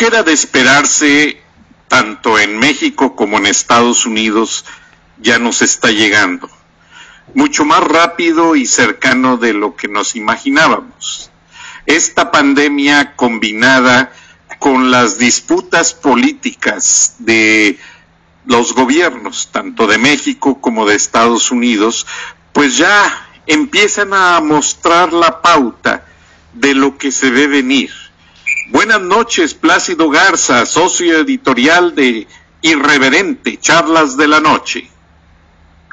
que era de esperarse, tanto en México como en Estados Unidos, ya nos está llegando. Mucho más rápido y cercano de lo que nos imaginábamos. Esta pandemia combinada con las disputas políticas de los gobiernos, tanto de México como de Estados Unidos, pues ya empiezan a mostrar la pauta de lo que se ve venir. Buenas noches, Plácido Garza, socio editorial de Irreverente, Charlas de la Noche.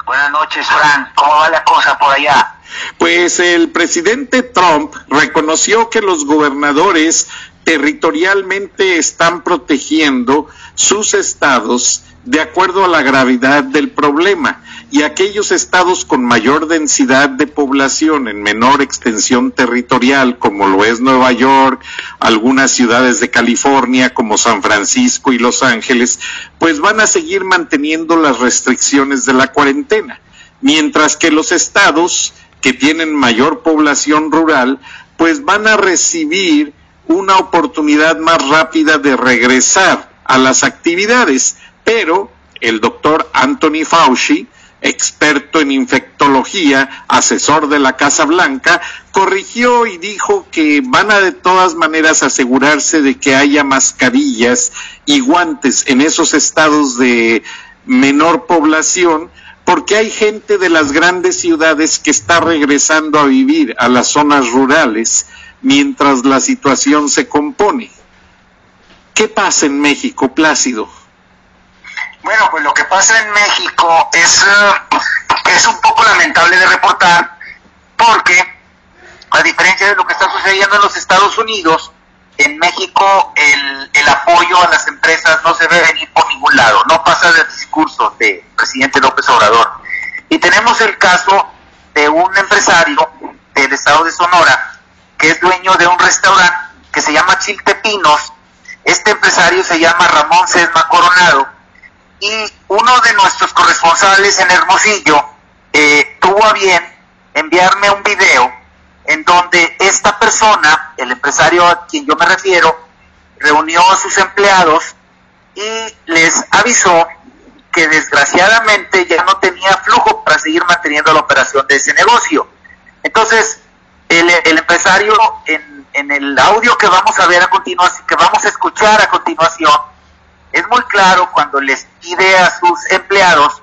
Buenas noches, Fran. ¿Cómo va la cosa por allá? Pues el presidente Trump reconoció que los gobernadores territorialmente están protegiendo sus estados de acuerdo a la gravedad del problema y aquellos estados con mayor densidad de población en menor extensión territorial, como lo es Nueva York, algunas ciudades de California como San Francisco y Los Ángeles, pues van a seguir manteniendo las restricciones de la cuarentena, mientras que los estados que tienen mayor población rural, pues van a recibir una oportunidad más rápida de regresar a las actividades, pero el doctor Anthony Fauci, experto en infectología, asesor de la Casa Blanca, corrigió y dijo que van a de todas maneras asegurarse de que haya mascarillas y guantes en esos estados de menor población, porque hay gente de las grandes ciudades que está regresando a vivir a las zonas rurales mientras la situación se compone. ¿Qué pasa en México, Plácido? Bueno, pues lo que pasa en México es, eh, es un poco lamentable de reportar porque, a diferencia de lo que está sucediendo en los Estados Unidos, en México el, el apoyo a las empresas no se ve venir por ningún lado, no pasa del discurso del presidente López Obrador. Y tenemos el caso de un empresario del estado de Sonora que es dueño de un restaurante que se llama Chiltepinos. Este empresario se llama Ramón Sesma Coronado y uno de nuestros corresponsales en Hermosillo eh, tuvo a bien enviarme un video en donde esta persona, el empresario a quien yo me refiero, reunió a sus empleados y les avisó que desgraciadamente ya no tenía flujo para seguir manteniendo la operación de ese negocio. Entonces, el, empresario en el audio que vamos a ver a continuación, que vamos a escuchar a continuación, es muy claro cuando les pide a sus empleados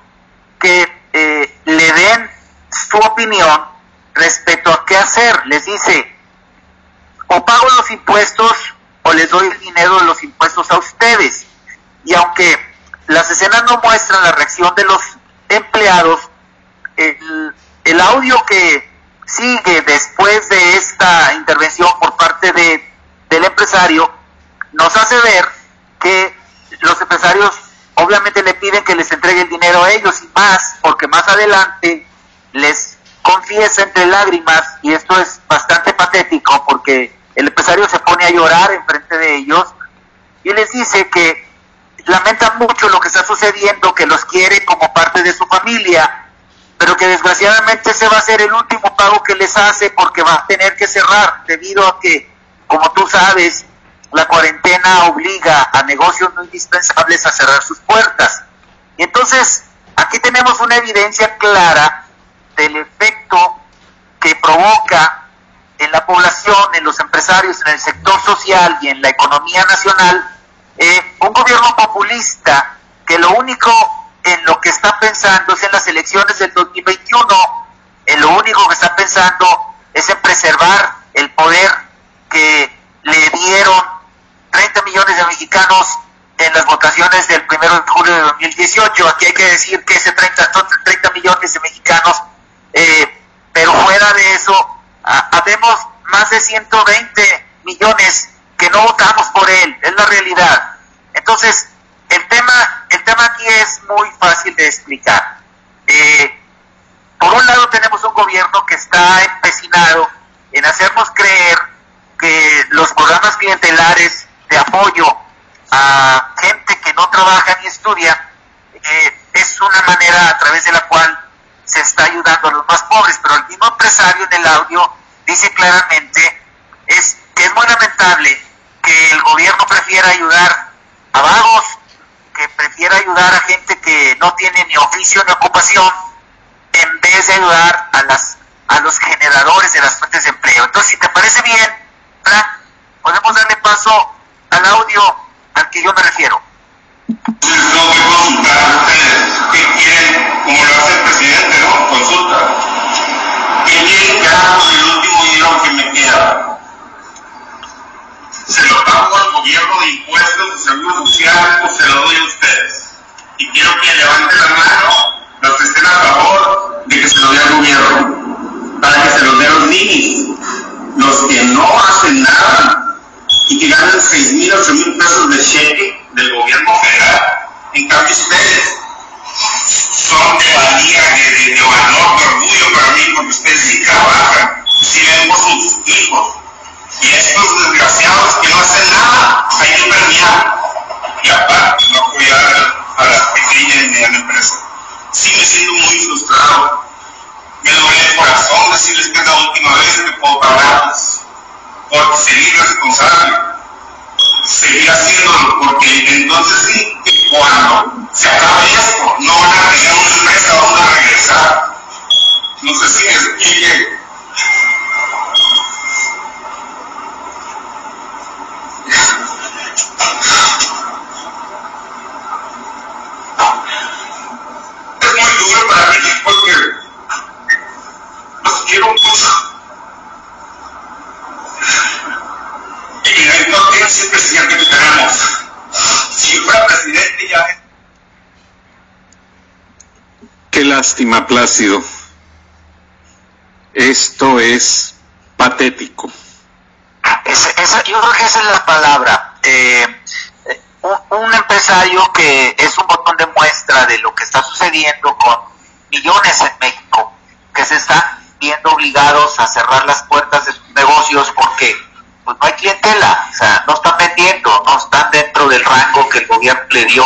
que eh, le den su opinión respecto a qué hacer. Les dice, o pago los impuestos o les doy el dinero de los impuestos a ustedes. Y aunque las escenas no muestran la reacción de los empleados, el, el audio que sigue después de esta intervención por parte de, del empresario nos hace ver que empresarios obviamente le piden que les entregue el dinero a ellos y más, porque más adelante les confiesa entre lágrimas, y esto es bastante patético, porque el empresario se pone a llorar en frente de ellos y les dice que lamenta mucho lo que está sucediendo, que los quiere como parte de su familia, pero que desgraciadamente ese va a ser el último pago que les hace porque va a tener que cerrar debido a que, como tú sabes, la cuarentena obliga a negocios no indispensables a cerrar sus puertas. Y entonces, aquí tenemos una evidencia clara del efecto que provoca en la población, en los empresarios, en el sector social y en la economía nacional, eh, un gobierno populista que lo único en lo que está pensando es en las elecciones del 2021, en lo único que está pensando es en preservar el poder que le dieron 30 millones de mexicanos en las votaciones del 1 de julio de 2018. Aquí hay que decir que ese 30, 30 millones de mexicanos, eh, pero fuera de eso, habemos más de 120 millones que no votamos por él, es la realidad. Entonces, el tema, el tema aquí es muy fácil de explicar. Eh, por un lado tenemos un gobierno que está empecinado en hacernos creer que los programas clientelares de apoyo a gente que no trabaja ni estudia, eh, es una manera a través de la cual se está ayudando a los más pobres, pero el mismo empresario en el audio dice claramente es que es muy lamentable que el gobierno prefiera ayudar a vagos, que prefiera ayudar a gente que no tiene ni oficio ni ocupación, en vez de ayudar a las a los generadores de las fuentes de empleo. Entonces, si te parece bien, Frank, podemos darle paso al audio al que yo me refiero. Entonces tengo que consultar a ustedes qué quieren, como lo hace el presidente, ¿no? Consulta. ¿Qué quieren que haga con el último dinero que me queda? ¿Se lo pago al gobierno de impuestos de seguro social o se lo doy a ustedes? Y quiero que levanten la mano los que estén a favor de que se lo dé al gobierno, para que se lo dé a los niños, los que no hacen nada y que ganan 6 mil, 8 mil pesos de cheque del gobierno federal. En cambio, ustedes son de valía, de, de, valor, de orgullo para mí, porque ustedes sí trabajan, sí ven por sus hijos. Y estos desgraciados que no hacen nada, hay que premiar. Y aparte, no apoyar a las pequeñas y medianas empresas. Sí me siento muy frustrado. Me duele el corazón decirles que es la última vez que puedo pagarles. Por seguir responsable seguir haciéndolo, porque entonces sí, cuando se acabe esto, no van a tener una empresa donde regresar. No sé si me explique. Lástima, Plácido. Esto es patético. Esa, esa- yo creo que esa es la palabra. Eh, un, un empresario que es un botón de muestra de lo que está sucediendo con millones en México, que se están viendo obligados a cerrar las puertas de sus negocios porque pues, no hay clientela, o sea, no están vendiendo, no están dentro del rango que el gobierno le dio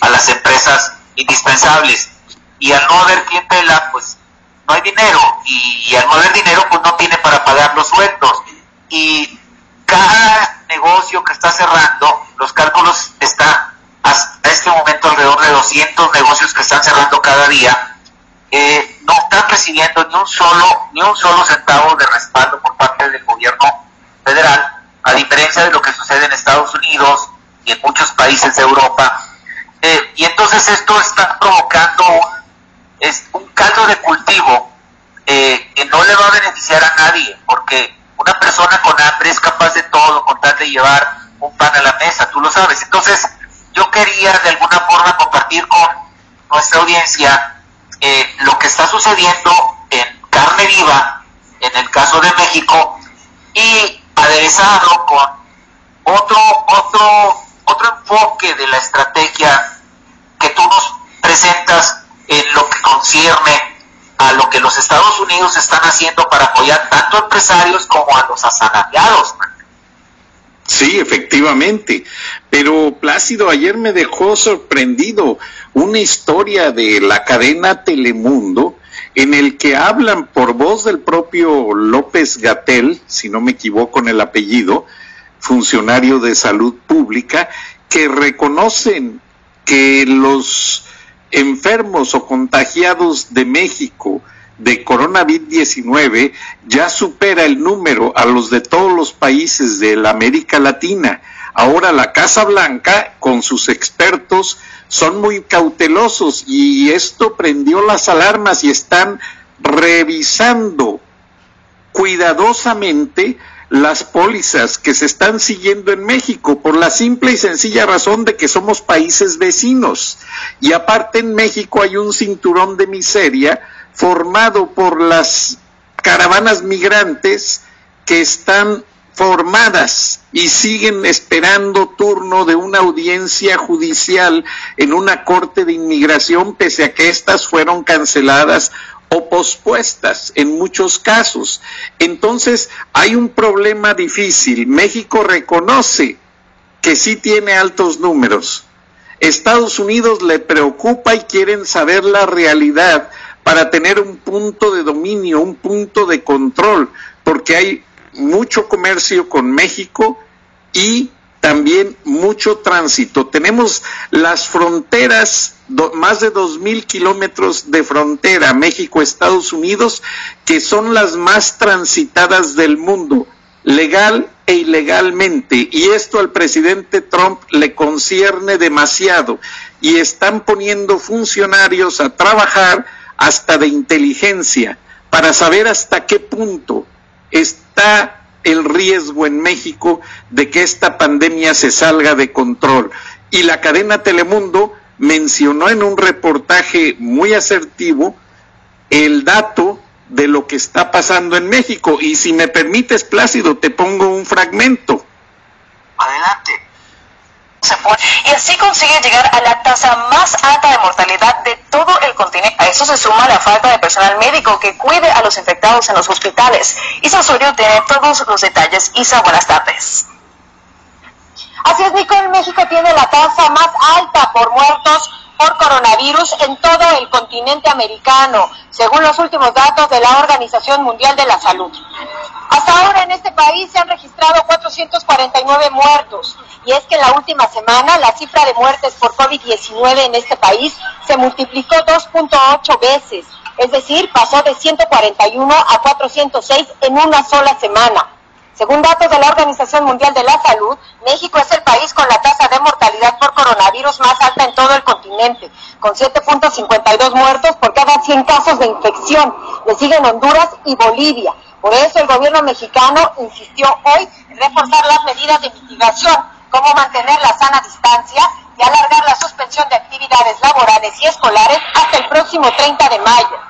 a las empresas indispensables. Y al no haber clientela, pues no hay dinero. Y, al no haber dinero, pues no tiene para pagar los sueldos. Y cada negocio que está cerrando, los cálculos están hasta este momento alrededor de 200 negocios que están cerrando cada día, eh, no están recibiendo ni un solo ni un solo centavo de respaldo por parte del gobierno federal, a diferencia de lo que sucede en Estados Unidos y en muchos países de Europa. Eh, y entonces esto está provocando un, es un caldo de cultivo eh, que no le va a beneficiar a nadie, porque una persona con hambre es capaz de todo con tal de llevar un pan a la mesa, tú lo sabes. Entonces, yo quería de alguna forma compartir con nuestra audiencia eh, lo que está sucediendo en carne viva, en el caso de México, y aderezado con otro, otro, otro enfoque de la estrategia que tú nos presentas en lo que concierne a lo que los Estados Unidos están haciendo para apoyar tanto a empresarios como a los asalariados. Sí, efectivamente. Pero Plácido, ayer me dejó sorprendido una historia de la cadena Telemundo en el que hablan por voz del propio López Gatel, si no me equivoco en el apellido, funcionario de salud pública, que reconocen que los enfermos o contagiados de México de coronavirus-19 ya supera el número a los de todos los países de la América Latina. Ahora la Casa Blanca, con sus expertos, son muy cautelosos y esto prendió las alarmas y están revisando cuidadosamente las pólizas que se están siguiendo en México por la simple y sencilla razón de que somos países vecinos. Y aparte en México hay un cinturón de miseria formado por las caravanas migrantes que están formadas y siguen esperando turno de una audiencia judicial en una corte de inmigración pese a que éstas fueron canceladas o pospuestas en muchos casos. Entonces hay un problema difícil. México reconoce que sí tiene altos números. Estados Unidos le preocupa y quieren saber la realidad para tener un punto de dominio, un punto de control, porque hay mucho comercio con México y también mucho tránsito. Tenemos las fronteras, más de dos mil kilómetros de frontera, México-Estados Unidos, que son las más transitadas del mundo, legal e ilegalmente. Y esto al presidente Trump le concierne demasiado. Y están poniendo funcionarios a trabajar hasta de inteligencia para saber hasta qué punto está el riesgo en México de que esta pandemia se salga de control. Y la cadena Telemundo mencionó en un reportaje muy asertivo el dato de lo que está pasando en México. Y si me permites, Plácido, te pongo un fragmento. Adelante y así consigue llegar a la tasa más alta de mortalidad de todo el continente. A eso se suma la falta de personal médico que cuide a los infectados en los hospitales. Isa Osorio tiene todos los detalles. Isa, buenas tardes. Así es, Nicole, México tiene la tasa más alta por muertos por coronavirus en todo el continente americano, según los últimos datos de la Organización Mundial de la Salud. Hasta ahora en este país se han registrado 449 muertos y es que en la última semana la cifra de muertes por COVID-19 en este país se multiplicó 2.8 veces, es decir, pasó de 141 a 406 en una sola semana. Según datos de la Organización Mundial de la Salud, México es el país con la tasa de mortalidad por coronavirus más alta en todo el continente, con 7.52 muertos por cada 100 casos de infección. Le siguen Honduras y Bolivia. Por eso el gobierno mexicano insistió hoy en reforzar las medidas de mitigación, como mantener la sana distancia y alargar la suspensión de actividades laborales y escolares hasta el próximo 30 de mayo.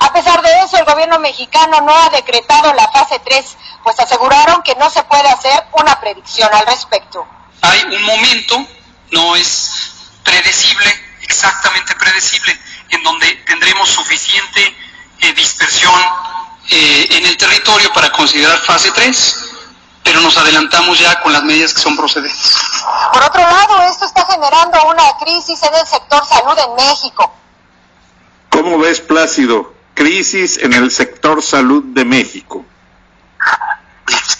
A pesar de eso, el gobierno mexicano no ha decretado la fase 3, pues aseguraron que no se puede hacer una predicción al respecto. Hay un momento, no es predecible, exactamente predecible, en donde tendremos suficiente eh, dispersión eh, en el territorio para considerar fase 3 pero nos adelantamos ya con las medidas que son procedentes. Por otro lado, esto está generando una crisis en el sector salud en México. ¿Cómo ves, Plácido? crisis en el sector salud de México.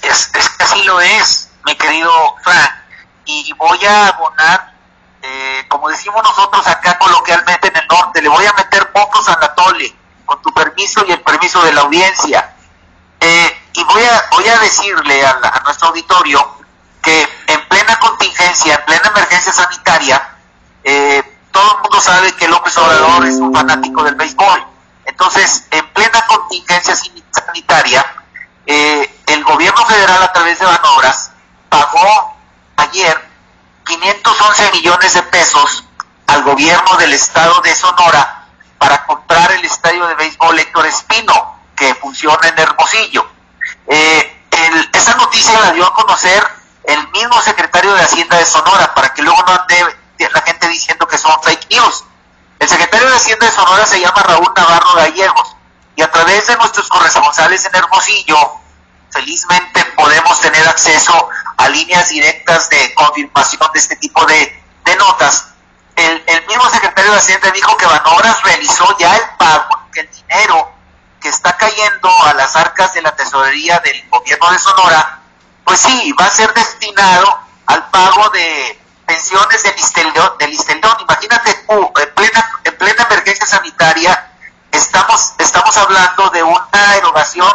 Es, que así lo es, mi querido Frank. Y voy a abonar, eh, como decimos nosotros acá coloquialmente en el norte, le voy a meter pocos a tole, con tu permiso y el permiso de la audiencia. Eh, y voy a, voy a decirle a, nuestro auditorio que en plena contingencia, en plena emergencia sanitaria, eh, todo el mundo sabe que López Obrador es un fanático del béisbol entonces, en plena contingencia sanitaria, eh, el gobierno federal a través de Banobras pagó ayer 511 millones de pesos al gobierno del estado de Sonora para comprar el estadio de béisbol Héctor Espino, que funciona en Hermosillo. Eh, esa noticia la dio a conocer el mismo secretario de Hacienda de Sonora, para que luego no ande la gente diciendo que son fake news. El secretario de Hacienda de Sonora se llama Raúl Navarro Gallegos y a través de nuestros corresponsales en Hermosillo, felizmente podemos tener acceso a líneas directas de confirmación de este tipo de, notas. El, mismo secretario de Hacienda dijo que Banobras realizó ya el pago, que el dinero que está cayendo a las arcas de la tesorería del gobierno de Sonora, pues sí, va a ser destinado al pago de pensiones del Listeldón. Imagínate, uh, en, plena, en plena emergencia sanitaria, estamos, estamos hablando de una erogación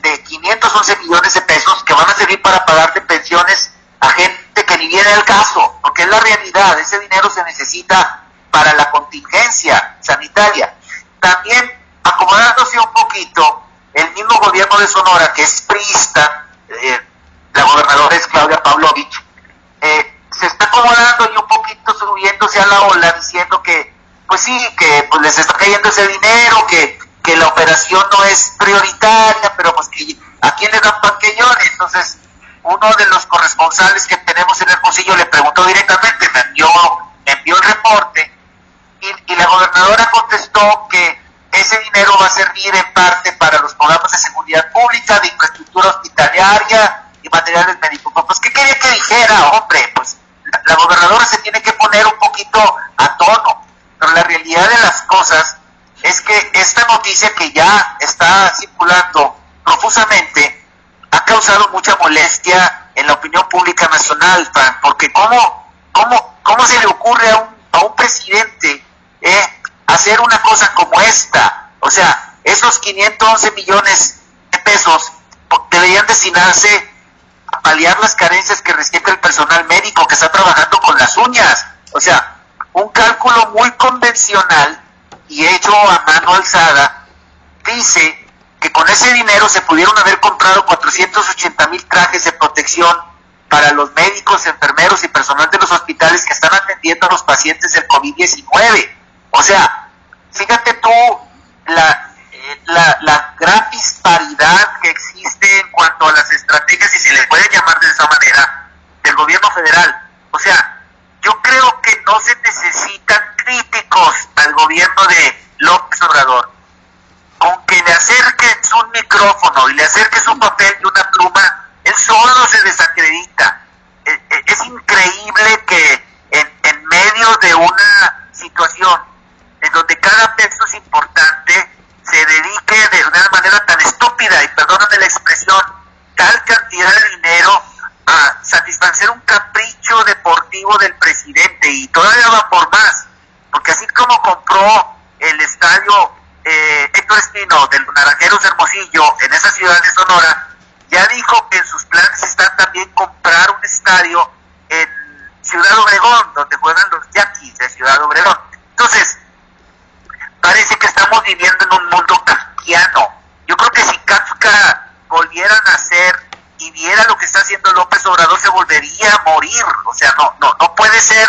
de 511 millones de pesos que van a servir para pagar de pensiones a gente que ni viene el caso, porque es la realidad, ese dinero se necesita para la contingencia sanitaria. También, acomodándose un poquito, el mismo gobierno de Sonora, que es priista, eh, la gobernadora es Claudia Pavlovich, se está acomodando y un poquito subiéndose a la ola diciendo que, pues sí, que pues les está cayendo ese dinero, que, que la operación no es prioritaria, pero pues que a quién le dan panqueñones. Entonces, uno de los corresponsales que tenemos en el Hermosillo le preguntó directamente, me envió, envió el reporte y, y la gobernadora contestó que ese dinero va a servir en parte para los programas de seguridad pública, de infraestructura hospitalaria y materiales médicos. Pues, ¿qué quería que dijera, hombre? Pues la gobernadora se tiene que poner un poquito a tono, pero la realidad de las cosas es que esta noticia que ya está circulando profusamente ha causado mucha molestia en la opinión pública nacional, porque cómo, cómo, cómo se le ocurre a un, a un presidente eh, hacer una cosa como esta, o sea, esos 511 millones de pesos deberían destinarse a paliar las carencias que médico está trabajando con las uñas. O sea, un cálculo muy convencional y hecho a mano alzada dice que con ese dinero se pudieron haber comprado 480 mil trajes de protección para los médicos, enfermeros y personal de los hospitales que están atendiendo a los pacientes del COVID-19. O sea, fíjate tú la, la, la, gran disparidad que existe en cuanto a las estrategias, si se le puede llamar de esa manera, del gobierno federal. O sea, yo creo que no se necesitan críticos al gobierno de López Obrador. Con que le acerques un micrófono y le acerques un papel y una pluma, él solo se desacredita. E, e, es increíble que en, en medio de una situación en donde cada peso es importante, se dedique de una manera tan estúpida, y perdóname la expresión, tal cantidad de dinero a satisfacer un capricho deportivo del presidente y todavía va por más, porque así como compró el estadio eh, Héctor Espino del Naranjeros Hermosillo en esa ciudad de Sonora, ya dijo que en sus planes está también comprar un estadio en Ciudad Obregón, donde juegan los Yaquis de Ciudad Obregón. Entonces, parece que estamos viviendo en un mundo kafkiano. Yo creo que si Kafka volviera a nacer y viera lo que está haciendo Obrador se volvería a morir. O sea, no, no, no puede ser,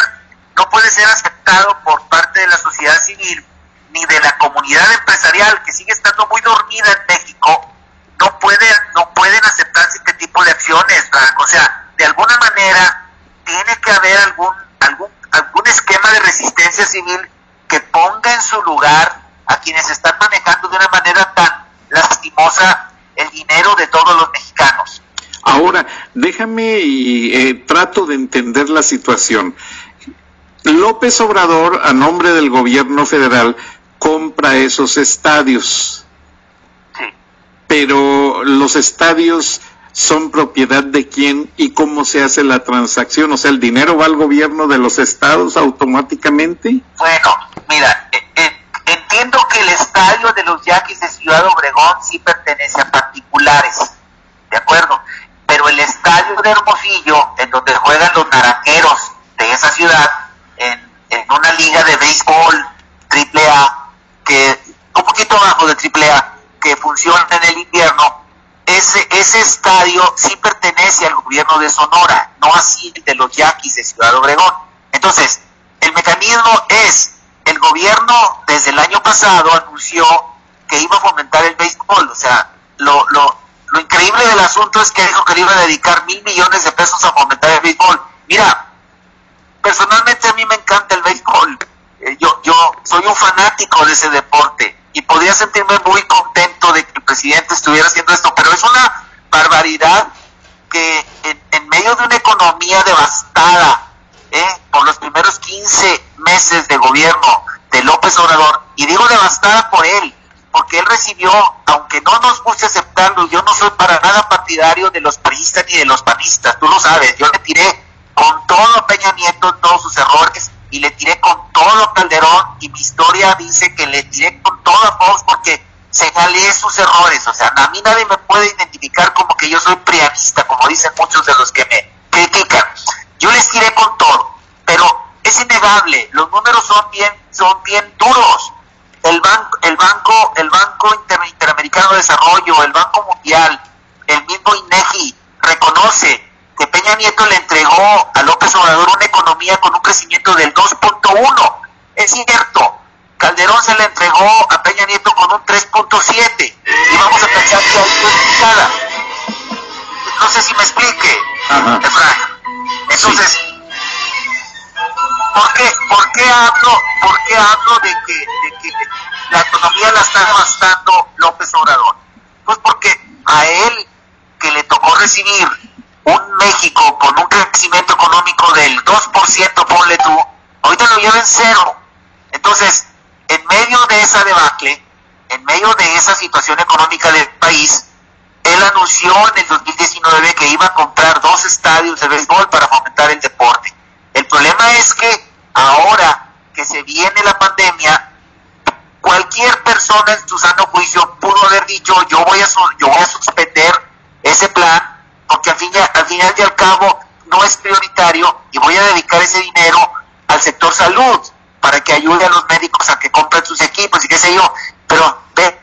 no puede ser aceptado por parte de la sociedad civil ni de la comunidad empresarial que sigue estando muy dormida en México. No puede, no pueden aceptarse este tipo de acciones, O sea, de alguna manera tiene que haber algún, algún, algún esquema de resistencia civil que ponga en su lugar a quienes están manejando de una manera tan lastimosa el dinero de todos los mexicanos. Ahora, déjame y eh, trato de entender la situación. López Obrador, a nombre del gobierno federal, compra esos estadios. Sí. Pero los estadios son propiedad de quién y cómo se hace la transacción. O sea, ¿el dinero va al gobierno de los estados automáticamente? Bueno, mira, eh, eh, entiendo que el estadio de los Yaquis de Ciudad Obregón sí pertenece a particulares, ¿de acuerdo? Hermosillo, en donde juegan los naranjeros de esa ciudad, en, en una liga de béisbol triple A, que un poquito abajo de triple A, que funciona en el invierno, ese, ese estadio sí pertenece al gobierno de Sonora, no así de los Yaquis de Ciudad Obregón. Entonces, el mecanismo es, el gobierno desde el año pasado anunció que iba a fomentar el béisbol, o sea, lo, lo, lo increíble del asunto es que dijo que le iba a dedicar mil millones de pesos a fomentar el béisbol. Mira, personalmente a mí me encanta el béisbol, eh, yo, yo soy un fanático de ese deporte, y podría sentirme muy contento de que el presidente estuviera haciendo esto, pero es una barbaridad que en, medio de una economía devastada ¿eh? por los primeros 15 meses de gobierno de López Obrador, y digo devastada por él, porque él recibió, aunque no nos guste aceptarlo, yo no soy para nada partidario de los paristas ni de los panistas, tú lo sabes, yo le tiré con todo Peña Nieto todos sus errores, y le tiré con todo Calderón y mi historia dice que le tiré con todo a Fox porque señalé sus errores. O sea, a mí nadie me puede identificar como que yo soy prianista, como dicen muchos de los que me critican. Yo les tiré con todo, pero es innegable, los números son bien, son bien duros. El banco, el banco, el banco Interamericano de Desarrollo, el Banco Mundial, el mismo INEGI reconoce que Peña Nieto le entregó a López Obrador una economía con un crecimiento del 2.1. Es cierto, Calderón se le entregó a Peña Nieto con un 3.7 y vamos a pensar que hay nada. No sé si me explique, Efraín. Entonces, ¿por, qué, ¿por, qué hablo, ¿por qué hablo de que, de que la economía la está devastando López Obrador? Pues porque a él que le tocó recibir un México con un crecimiento económico del 2%, ponle tú, ahorita lo lleva en cero. Entonces, en medio de esa debacle, en medio de esa situación económica del país, él anunció en el 2019 que iba a comprar dos estadios de béisbol para fomentar el deporte. El problema es que ahora que se viene la pandemia, cualquier persona en su juicio pudo haber dicho yo voy a, yo voy a suspender ese plan porque al, fin al final y al cabo no es prioritario y voy a dedicar ese dinero al sector salud para que ayude a los médicos a que compren sus equipos y qué sé yo. Pero ve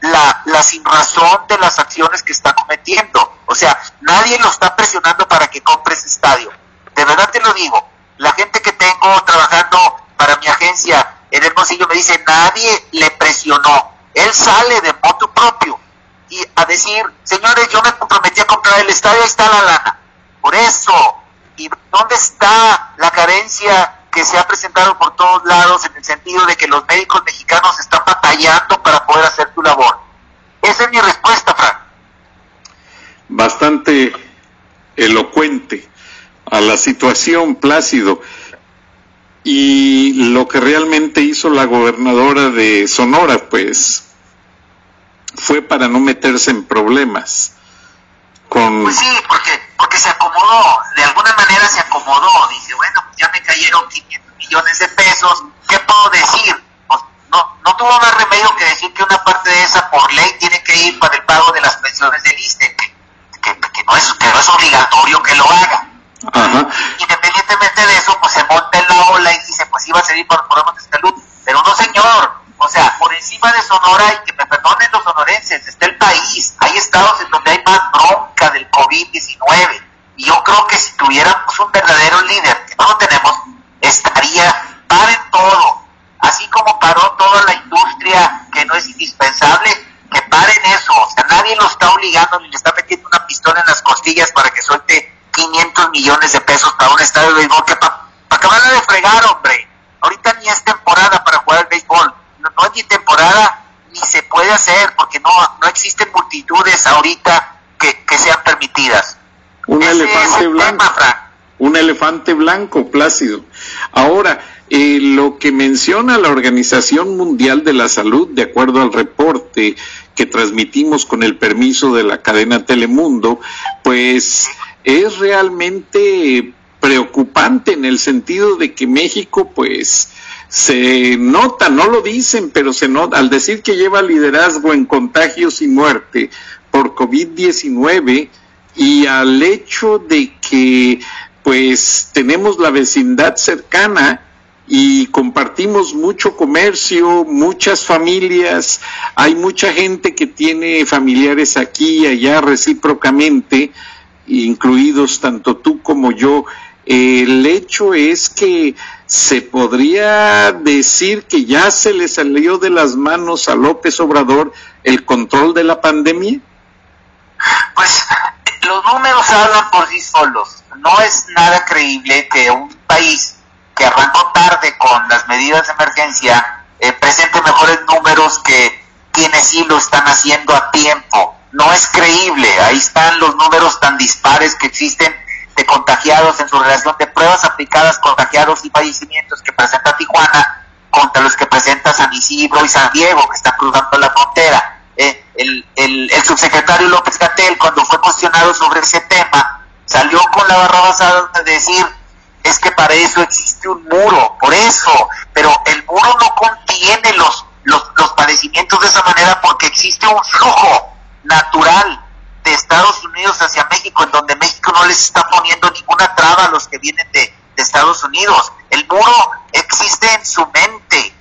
la, la sin razón de las acciones que está cometiendo. O sea, nadie lo está presionando para que compre ese estadio. De verdad te lo digo. La gente que tengo trabajando para mi agencia en el bolsillo me dice, nadie le presionó. Él sale de moto propio y a decir, señores, yo me comprometí a comprar el estadio, ahí está la lana. Por eso, ¿y dónde está la carencia que se ha presentado por todos lados en el sentido de que los médicos mexicanos están batallando para poder hacer tu labor? Esa es mi respuesta, Frank. Bastante elocuente a la situación, Plácido. Y lo que realmente hizo la gobernadora de Sonora, pues, fue para no meterse en problemas. Con... Pues sí, porque, porque se acomodó, de alguna manera se acomodó, dice, bueno, ya me cayeron 500 millones de pesos, ¿qué puedo decir? Pues, no, no tuvo más remedio que decir que una parte de esa por ley tiene que ir para el pago de las pensiones del ISTE, que, que, no, es, que no es obligatorio que lo haga. Independientemente de eso, pues se monta en la ola y dice, pues iba a seguir por programas de salud. Pero no, señor. O sea, por encima de Sonora, y que me perdonen los sonorenses, está el país. Hay estados en donde hay más bronca del COVID-19. Y yo creo que si tuviéramos un verdadero líder, que no lo estaría, paren todo. Así como paró toda la industria que no es indispensable, que paren eso. O sea, nadie lo está obligando ni le está metiendo una pistola en las costillas para que suelte 500 millones de pesos para un estadio de béisbol que para pa acabarla de fregar, hombre. Ahorita ni es temporada para jugar el béisbol. No, no, es ni temporada ni se puede hacer porque no, no existen multitudes ahorita que, que sean permitidas. Un elefante blanco. un elefante blanco, Plácido. Ahora, eh, lo que menciona la Organización Mundial de la Salud, de acuerdo al reporte que transmitimos con el permiso de la cadena Telemundo, pues es realmente preocupante en el sentido de que México pues se nota, no lo dicen, pero se nota, al decir que lleva liderazgo en contagios y muerte por COVID-19 y al hecho de que pues tenemos la vecindad cercana y compartimos mucho comercio, muchas familias, hay mucha gente que tiene familiares aquí y allá recíprocamente, incluidos tanto tú como yo, el hecho es que se podría decir que ya se le salió de las manos a López Obrador el control de la pandemia. Pues los números hablan por sí solos. No es nada creíble que un país que arrancó tarde con las medidas de emergencia eh, presente mejores números que quienes sí lo están haciendo a tiempo no es creíble. Ahí están los números tan dispares que existen de contagiados en su relación de pruebas aplicadas, contagiados y fallecimientos que presenta Tijuana contra los que presenta San Isidro y San Diego, que están cruzando la frontera. Eh, el, el, el, subsecretario López Gatel, cuando fue cuestionado sobre ese tema, salió con la barra basada de decir, es que para eso existe un muro, por eso, pero el muro no contiene los, los, los padecimientos de esa manera porque existe un flujo natural de Estados Unidos hacia En donde México no les está poniendo ninguna traba a los que vienen de, Estados Unidos. El muro existe en su mente,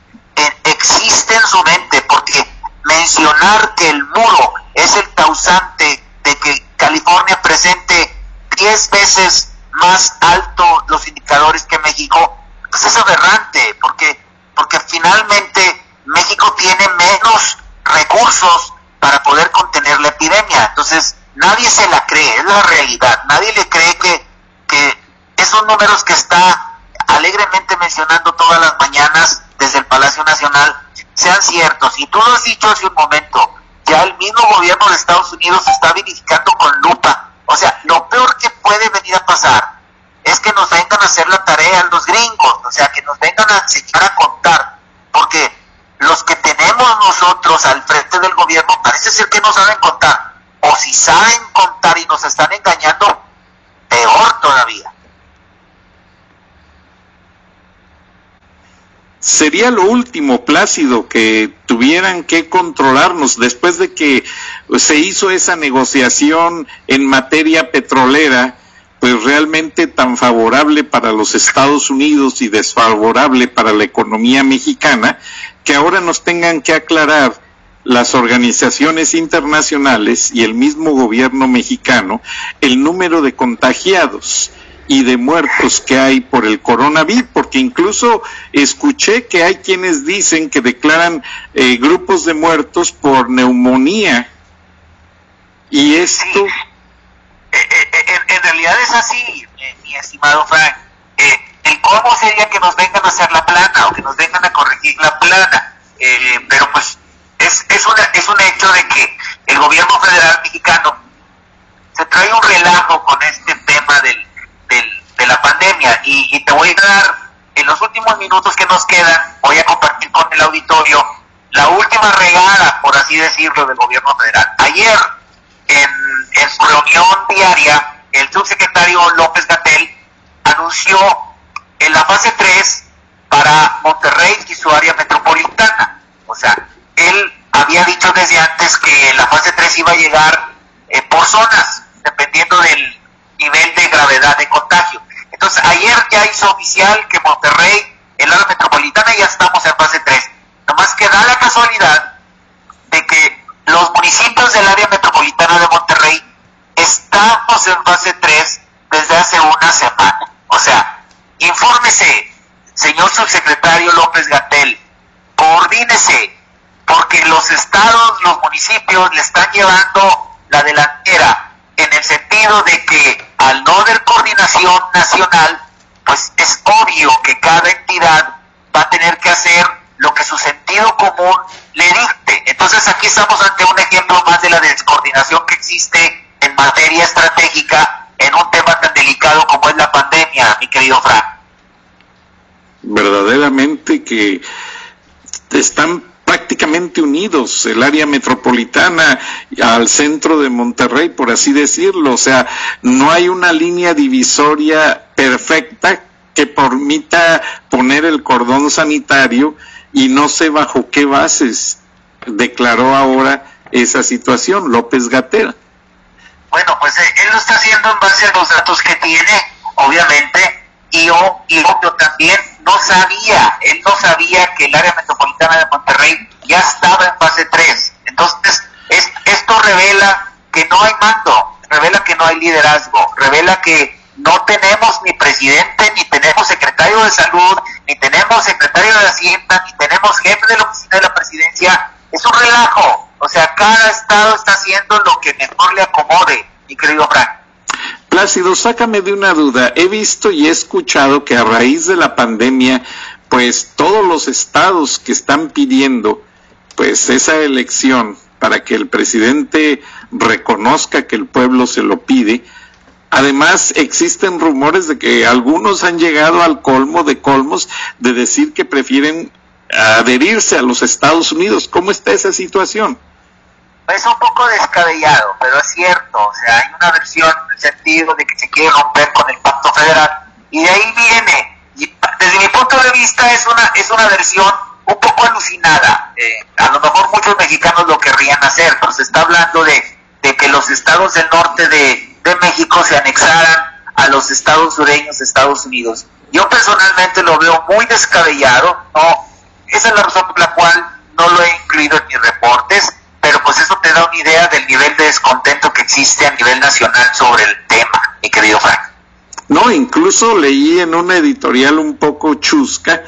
existe en su mente, porque mencionar que el muro es el causante de que California presente 10 veces más alto los indicadores que México, pues es aberrante, porque, porque finalmente México tiene menos recursos para poder contener la epidemia. Entonces, nadie se la cree, es la realidad. Nadie le cree que, que esos números que está alegremente mencionando todas las mañanas desde el Palacio Nacional sean ciertos. Y tú lo has dicho hace un momento, ya el mismo gobierno de Estados Unidos está verificando con lupa. O sea, lo peor que puede venir a pasar es que nos vengan a hacer la tarea los gringos, o sea, que nos vengan a enseñar a contar, porque los que tenemos nosotros al frente del gobierno parece ser que no saben contar. O si saben contar y nos están engañando, peor todavía. sería lo último, Plácido, que tuvieran que controlarnos después de que se hizo esa negociación en materia petrolera, pues realmente tan favorable para los Estados Unidos y desfavorable para la economía mexicana, que ahora nos tengan que aclarar las organizaciones internacionales y el mismo gobierno mexicano el número de contagiados y de muertos que hay por el coronavirus, porque incluso escuché que hay quienes dicen que declaran eh, grupos de muertos por neumonía. Y esto... Eh, eh, en, realidad es así, mi estimado Frank. el cómo sería que nos vengan a hacer la plana o que nos vengan a corregir la plana. pero pues es, es, una, es un hecho de que el gobierno federal mexicano se trae un relajo con este tema del, de la pandemia. Y, te voy a dar, en los últimos minutos que nos quedan, voy a compartir con el auditorio la última regada, por así decirlo, del gobierno federal. Ayer, en, en su reunión diaria, el subsecretario López Gatel anunció en la fase 3 para Monterrey y su área metropolitana. O sea, él había dicho desde antes que la fase 3 iba a llegar eh, por zonas, dependiendo del nivel de gravedad de contagio. Entonces, ayer ya hizo oficial que Monterrey, el área metropolitana, ya estamos en fase 3. Nomás que da la casualidad de que los municipios del área metropolitana de Monterrey estamos en fase 3 desde hace una semana. O sea, infórmese, señor subsecretario López Gatel, coordínese, porque los estados, los municipios le están llevando la delantera en el sentido de que al no haber coordinación nacional, pues es obvio que cada entidad va a tener que hacer lo que su sentido común le dicte. Entonces aquí estamos ante un ejemplo más de la descoordinación que existe en materia estratégica en un tema tan delicado como es la pandemia, mi querido Frank. Verdaderamente que están prácticamente unidos, el área metropolitana al centro de Monterrey, por así decirlo. O sea, no hay una línea divisoria perfecta que permita poner el cordón sanitario y no sé bajo qué bases declaró ahora esa situación López Gatera. Bueno, pues eh, él lo está haciendo en base a los datos que tiene, obviamente, y yo, y también no sabía, él no sabía que el área metropolitana de Monterrey ya estaba en fase 3. Entonces, esto revela que no hay mando, revela que no hay liderazgo, revela que no tenemos ni presidente, ni tenemos secretario de salud, ni tenemos secretario de Hacienda, ni tenemos jefe de la oficina de la presidencia. Es un relajo. O sea, cada estado está haciendo lo que mejor le acomode, mi querido Frank. Plácido, sácame de una duda. He visto y he escuchado que a raíz de la pandemia, pues todos los estados que están pidiendo pues esa elección para que el presidente reconozca que el pueblo se lo pide, Además, existen rumores de que algunos han llegado al colmo de colmos de decir que prefieren adherirse a los Estados Unidos. ¿Cómo está esa situación? Es un poco descabellado, pero es cierto, o sea, hay una versión en el sentido de que se quiere romper con el pacto federal, y de ahí viene, y desde mi punto de vista es una, es una versión un poco alucinada, eh, a lo mejor muchos mexicanos lo querrían hacer, pero se está hablando de, de que los estados del norte de, de México se anexaran a los estados sureños de Estados Unidos. Yo personalmente lo veo muy descabellado, no, esa es la razón por la cual no lo he incluido en mis reportes pero pues eso te da una idea del nivel de descontento que existe a nivel nacional sobre el tema, mi querido Frank. No, incluso leí en una editorial un poco chusca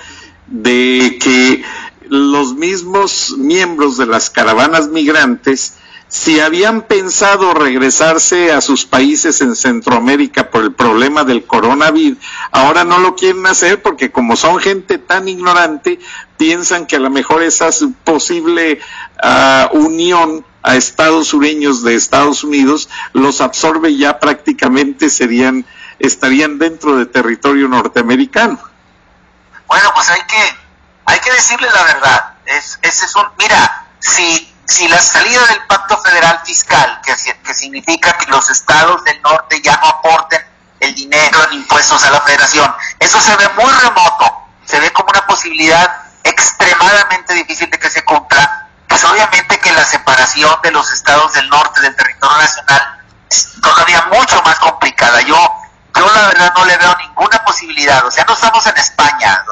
de que los mismos miembros de las caravanas migrantes, si habían pensado regresarse a sus países en Centroamérica por el problema del coronavirus, ahora no lo quieren hacer porque como son gente tan ignorante, piensan que a lo mejor esa posible unión a estados sureños de Estados Unidos los absorbe ya prácticamente serían estarían dentro de territorio norteamericano. Bueno, pues hay que hay que decirle la verdad. Es, ese es un mira, si si la salida del pacto federal fiscal, que, que significa que los estados del norte ya no aporten el dinero en impuestos a la federación, eso se ve muy remoto, se ve como una posibilidad extremadamente difícil de que se cumpla, pues obviamente que la separación de los estados del norte del territorio nacional es todavía mucho más complicada. Yo, yo la verdad no le veo ninguna posibilidad, o sea, no estamos en España,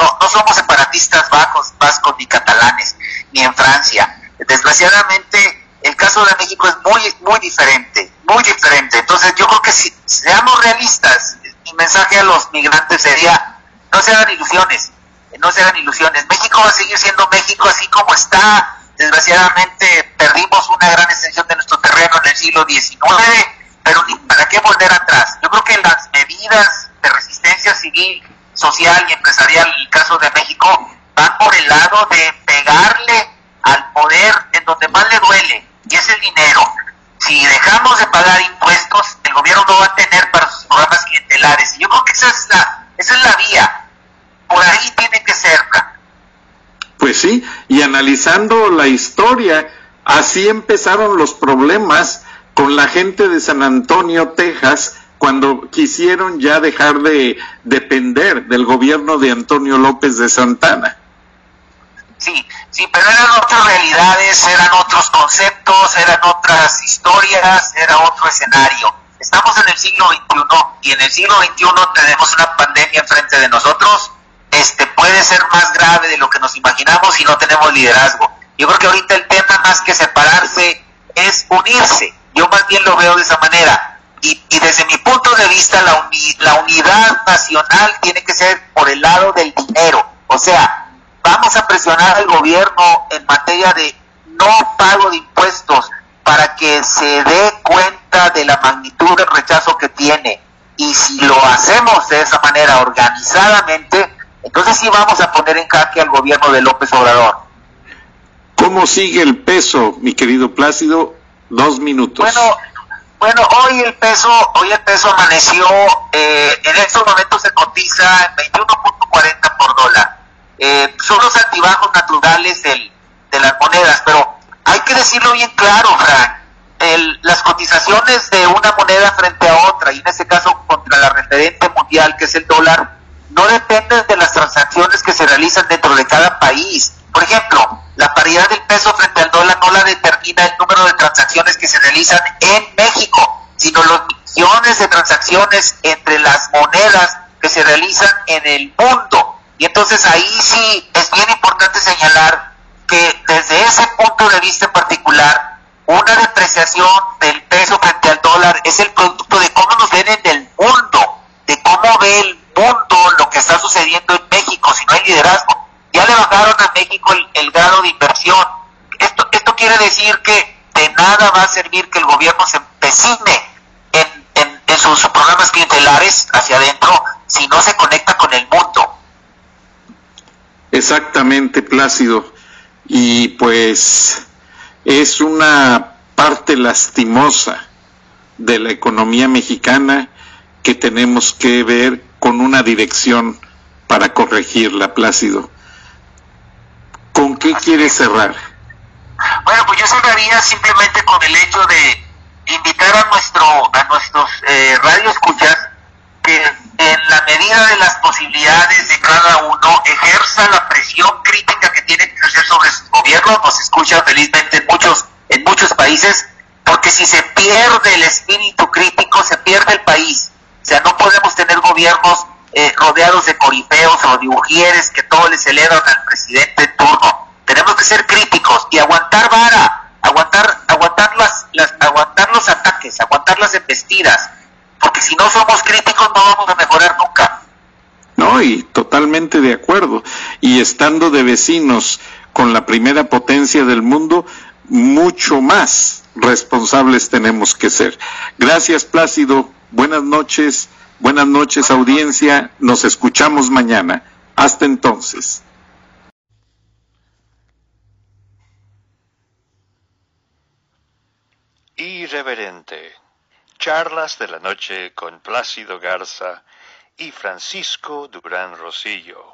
no, no somos separatistas vascos, vascos ni catalanes, ni en Francia Desgraciadamente, el caso de México es muy, muy diferente, muy diferente. Entonces, yo creo que si seamos realistas, mi mensaje a los migrantes sería, no se hagan ilusiones, no se hagan ilusiones. México va a seguir siendo México así como está. Desgraciadamente, perdimos una gran extensión de nuestro terreno en el siglo XIX, pero para qué volver atrás. Yo creo que las medidas de resistencia civil, social y empresarial en el caso de México van por el lado de pegarle al poder en donde más le duele, y es el dinero. Si dejamos de pagar impuestos, el gobierno no va a tener para sus programas clientelares. Y yo creo que esa es la, esa es la vía. Por ahí tiene que ser. Pues sí, y analizando la historia, así empezaron los problemas con la gente de San Antonio, Texas, cuando quisieron ya dejar de depender del gobierno de Antonio López de Santana. Sí, sí, pero eran otras realidades, eran otros conceptos, eran otras historias, era otro escenario. Estamos en el siglo XXI y en el siglo XXI tenemos una pandemia enfrente de nosotros. Este puede ser más grave de lo que nos imaginamos si no tenemos liderazgo. Yo creo que ahorita el tema más que separarse es unirse. Yo más bien lo veo de esa manera. Y, desde mi punto de vista la, la unidad nacional tiene que ser por el lado del dinero. O sea, vamos a presionar al gobierno en materia de no pago de impuestos para que se dé cuenta de la magnitud del rechazo que tiene. Y si lo hacemos de esa manera organizadamente, entonces sí vamos a poner en jaque al gobierno de López Obrador. ¿Cómo sigue el peso, mi querido Plácido? Dos minutos. Bueno, bueno, hoy el peso, hoy el peso amaneció, eh, en estos momentos se cotiza en 21.40 por dólar eh, son los altibajos naturales del, de las monedas, pero hay que decirlo bien claro, Frank, las cotizaciones de una moneda frente a otra, y en este caso contra la referente mundial, que es el dólar, no dependen de las transacciones que se realizan dentro de cada país. Por ejemplo, la paridad del peso frente al dólar no la determina el número de transacciones que se realizan en México, sino los millones de transacciones entre las monedas que se realizan en el mundo. Y entonces ahí sí es bien importante señalar que desde ese punto de vista en particular, una depreciación del peso frente al dólar es el producto de cómo nos ven en el mundo, cómo ve el mundo lo que está sucediendo en México, si no hay liderazgo. Ya le bajaron a México el, grado de inversión. Esto, esto quiere decir que de nada va a servir que el gobierno se empecine en, en, en sus programas clientelares hacia adentro si no se conecta con el mundo. Exactamente, Plácido. Y pues es una parte lastimosa de la economía mexicana que tenemos que ver con una dirección para corregirla, Plácido. ¿Con qué quieres cerrar? Bueno, pues yo cerraría simplemente con el hecho de invitar a nuestro a nuestros eh, radioescuchas que en la medida de las posibilidades de cada uno ejerza la presión crítica que tiene que ejercer sobre su gobierno, nos escucha felizmente en muchos, en muchos países, porque si se pierde el espíritu crítico, se pierde el país. O sea, no podemos tener gobiernos eh, rodeados de corifeos o dibujieres que todo le celebran al presidente en turno. Tenemos que ser críticos y aguantar vara, aguantar, aguantar las, las aguantar los ataques, aguantar las embestidas porque si no somos críticos no vamos a mejorar nunca. No, y totalmente de acuerdo. Y estando de vecinos con la primera potencia del mundo, mucho más responsables tenemos que ser. Gracias, Plácido. Buenas noches. Buenas noches, audiencia. Nos escuchamos mañana. Hasta entonces. Irreverente. Charlas de la noche con Plácido Garza y Francisco Durán Rosillo.